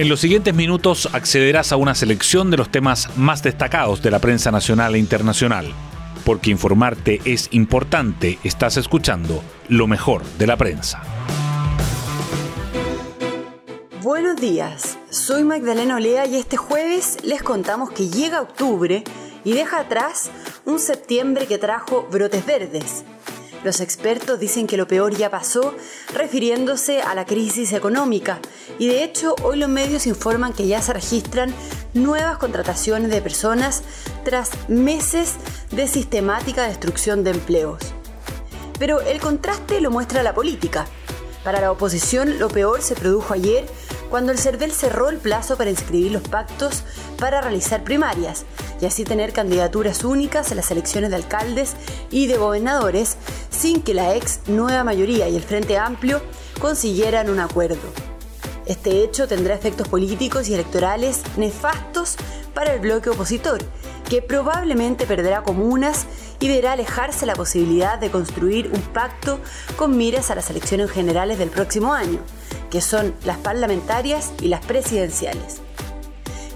En los siguientes minutos accederás a una selección de los temas más destacados de la prensa nacional e internacional. Porque informarte es importante, estás escuchando lo mejor de la prensa. Buenos días, soy Magdalena Olea y este jueves les contamos que llega octubre y deja atrás un septiembre que trajo brotes verdes. Los expertos dicen que lo peor ya pasó, refiriéndose a la crisis económica, y de hecho hoy los medios informan que ya se registran nuevas contrataciones de personas tras meses de sistemática destrucción de empleos. Pero el contraste lo muestra la política. Para la oposición lo peor se produjo ayer cuando el CERVEL cerró el plazo para inscribir los pactos para realizar primarias y así tener candidaturas únicas en las elecciones de alcaldes y de gobernadores sin que la ex nueva mayoría y el Frente Amplio consiguieran un acuerdo. Este hecho tendrá efectos políticos y electorales nefastos para el bloque opositor, que probablemente perderá comunas y verá alejarse la posibilidad de construir un pacto con miras a las elecciones generales del próximo año que son las parlamentarias y las presidenciales.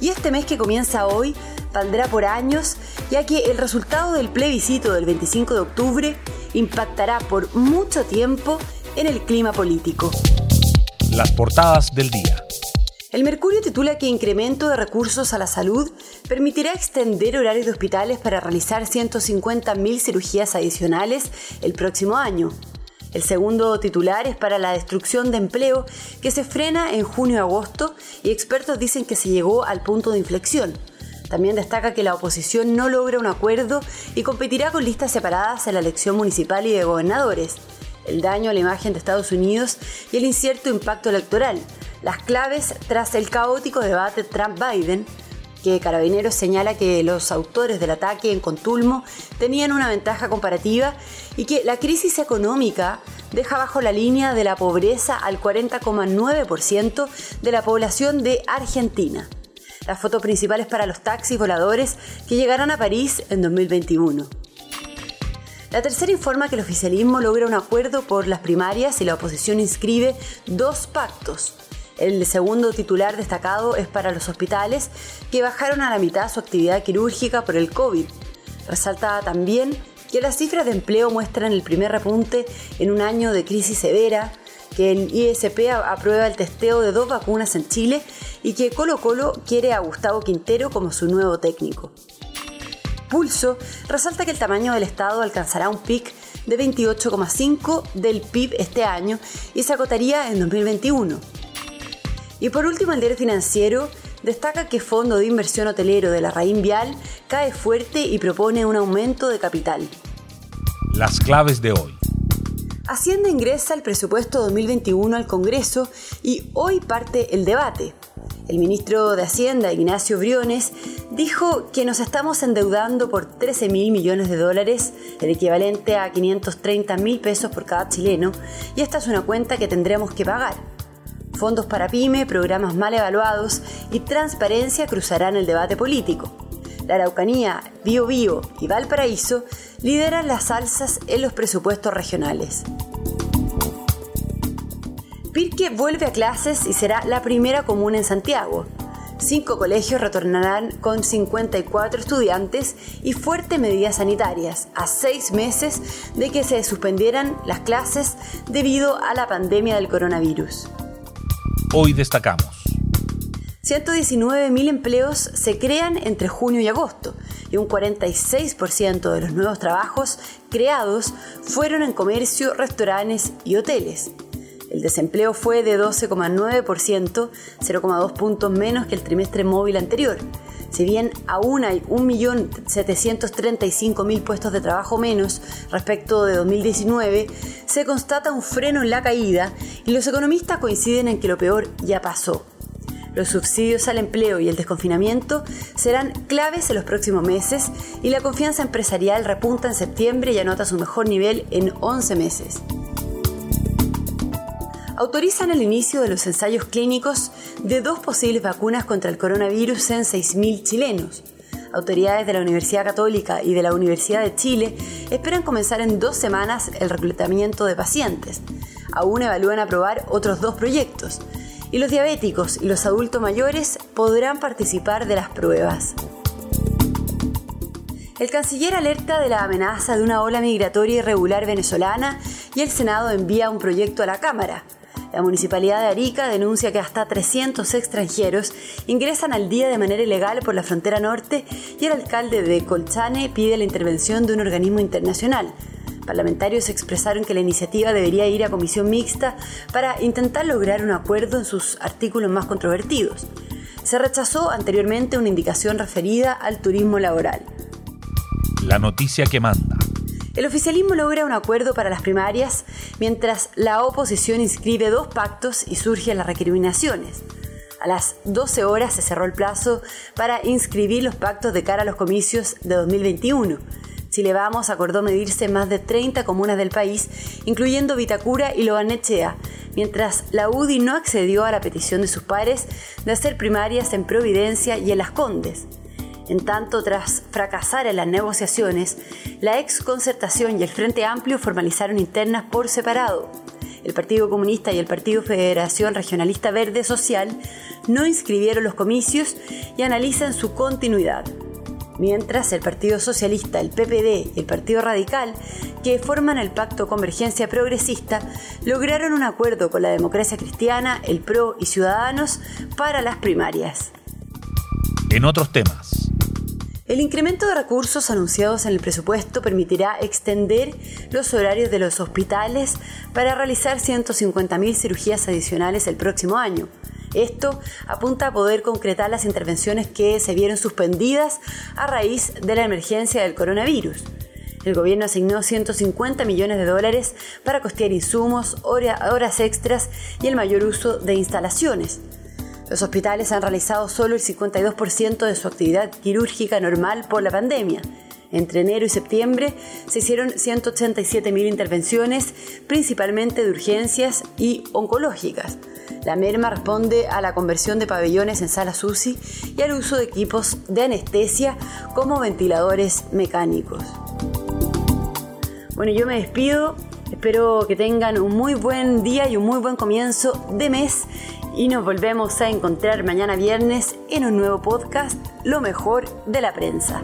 Y este mes que comienza hoy valdrá por años, ya que el resultado del plebiscito del 25 de octubre impactará por mucho tiempo en el clima político. Las portadas del día. El Mercurio titula que incremento de recursos a la salud permitirá extender horarios de hospitales para realizar 150.000 cirugías adicionales el próximo año. El segundo titular es para la destrucción de empleo que se frena en junio-agosto y expertos dicen que se llegó al punto de inflexión. También destaca que la oposición no logra un acuerdo y competirá con listas separadas en la elección municipal y de gobernadores. El daño a la imagen de Estados Unidos y el incierto impacto electoral. Las claves tras el caótico debate Trump-Biden que Carabineros señala que los autores del ataque en Contulmo tenían una ventaja comparativa y que la crisis económica deja bajo la línea de la pobreza al 40,9% de la población de Argentina. La foto principal es para los taxis voladores que llegarán a París en 2021. La tercera informa que el oficialismo logra un acuerdo por las primarias y la oposición inscribe dos pactos. El segundo titular destacado es para los hospitales que bajaron a la mitad su actividad quirúrgica por el COVID. Resalta también que las cifras de empleo muestran el primer repunte en un año de crisis severa, que el ISP aprueba el testeo de dos vacunas en Chile y que Colo Colo quiere a Gustavo Quintero como su nuevo técnico. Pulso resalta que el tamaño del Estado alcanzará un pic de 28,5 del PIB este año y se agotaría en 2021. Y por último, el diario financiero destaca que Fondo de Inversión Hotelero de la Raín Vial cae fuerte y propone un aumento de capital. Las claves de hoy. Hacienda ingresa el presupuesto 2021 al Congreso y hoy parte el debate. El ministro de Hacienda, Ignacio Briones, dijo que nos estamos endeudando por 13 mil millones de dólares, el equivalente a 530 mil pesos por cada chileno, y esta es una cuenta que tendremos que pagar. Fondos para pyme, programas mal evaluados y transparencia cruzarán el debate político. La Araucanía, Bio Bio y Valparaíso lideran las alzas en los presupuestos regionales. Pirque vuelve a clases y será la primera comuna en Santiago. Cinco colegios retornarán con 54 estudiantes y fuertes medidas sanitarias, a seis meses de que se suspendieran las clases debido a la pandemia del coronavirus hoy destacamos. 119.000 empleos se crean entre junio y agosto y un 46% de los nuevos trabajos creados fueron en comercio, restaurantes y hoteles. El desempleo fue de 12,9%, 0,2 puntos menos que el trimestre móvil anterior. Si bien aún hay 1.735.000 puestos de trabajo menos respecto de 2019, se constata un freno en la caída y los economistas coinciden en que lo peor ya pasó. Los subsidios al empleo y el desconfinamiento serán claves en los próximos meses y la confianza empresarial repunta en septiembre y anota su mejor nivel en 11 meses autorizan el inicio de los ensayos clínicos de dos posibles vacunas contra el coronavirus en 6.000 chilenos. Autoridades de la Universidad Católica y de la Universidad de Chile esperan comenzar en dos semanas el reclutamiento de pacientes. Aún evalúan aprobar otros dos proyectos. Y los diabéticos y los adultos mayores podrán participar de las pruebas. El canciller alerta de la amenaza de una ola migratoria irregular venezolana y el Senado envía un proyecto a la Cámara. La municipalidad de Arica denuncia que hasta 300 extranjeros ingresan al día de manera ilegal por la frontera norte y el alcalde de Colchane pide la intervención de un organismo internacional. Parlamentarios expresaron que la iniciativa debería ir a comisión mixta para intentar lograr un acuerdo en sus artículos más controvertidos. Se rechazó anteriormente una indicación referida al turismo laboral. La noticia que manda. El oficialismo logra un acuerdo para las primarias, mientras la oposición inscribe dos pactos y surgen las recriminaciones. A las 12 horas se cerró el plazo para inscribir los pactos de cara a los comicios de 2021. Chile Vamos acordó medirse más de 30 comunas del país, incluyendo Vitacura y Loanechea, mientras la UDI no accedió a la petición de sus pares de hacer primarias en Providencia y en Las Condes. En tanto, tras fracasar en las negociaciones, la ex concertación y el Frente Amplio formalizaron internas por separado. El Partido Comunista y el Partido Federación Regionalista Verde Social no inscribieron los comicios y analizan su continuidad. Mientras el Partido Socialista, el PPD y el Partido Radical, que forman el Pacto Convergencia Progresista, lograron un acuerdo con la democracia cristiana, el PRO y Ciudadanos para las primarias. En otros temas. El incremento de recursos anunciados en el presupuesto permitirá extender los horarios de los hospitales para realizar 150.000 cirugías adicionales el próximo año. Esto apunta a poder concretar las intervenciones que se vieron suspendidas a raíz de la emergencia del coronavirus. El gobierno asignó 150 millones de dólares para costear insumos, horas extras y el mayor uso de instalaciones. Los hospitales han realizado solo el 52% de su actividad quirúrgica normal por la pandemia. Entre enero y septiembre se hicieron 187.000 intervenciones, principalmente de urgencias y oncológicas. La merma responde a la conversión de pabellones en salas UCI y al uso de equipos de anestesia como ventiladores mecánicos. Bueno, yo me despido. Espero que tengan un muy buen día y un muy buen comienzo de mes y nos volvemos a encontrar mañana viernes en un nuevo podcast, Lo mejor de la prensa.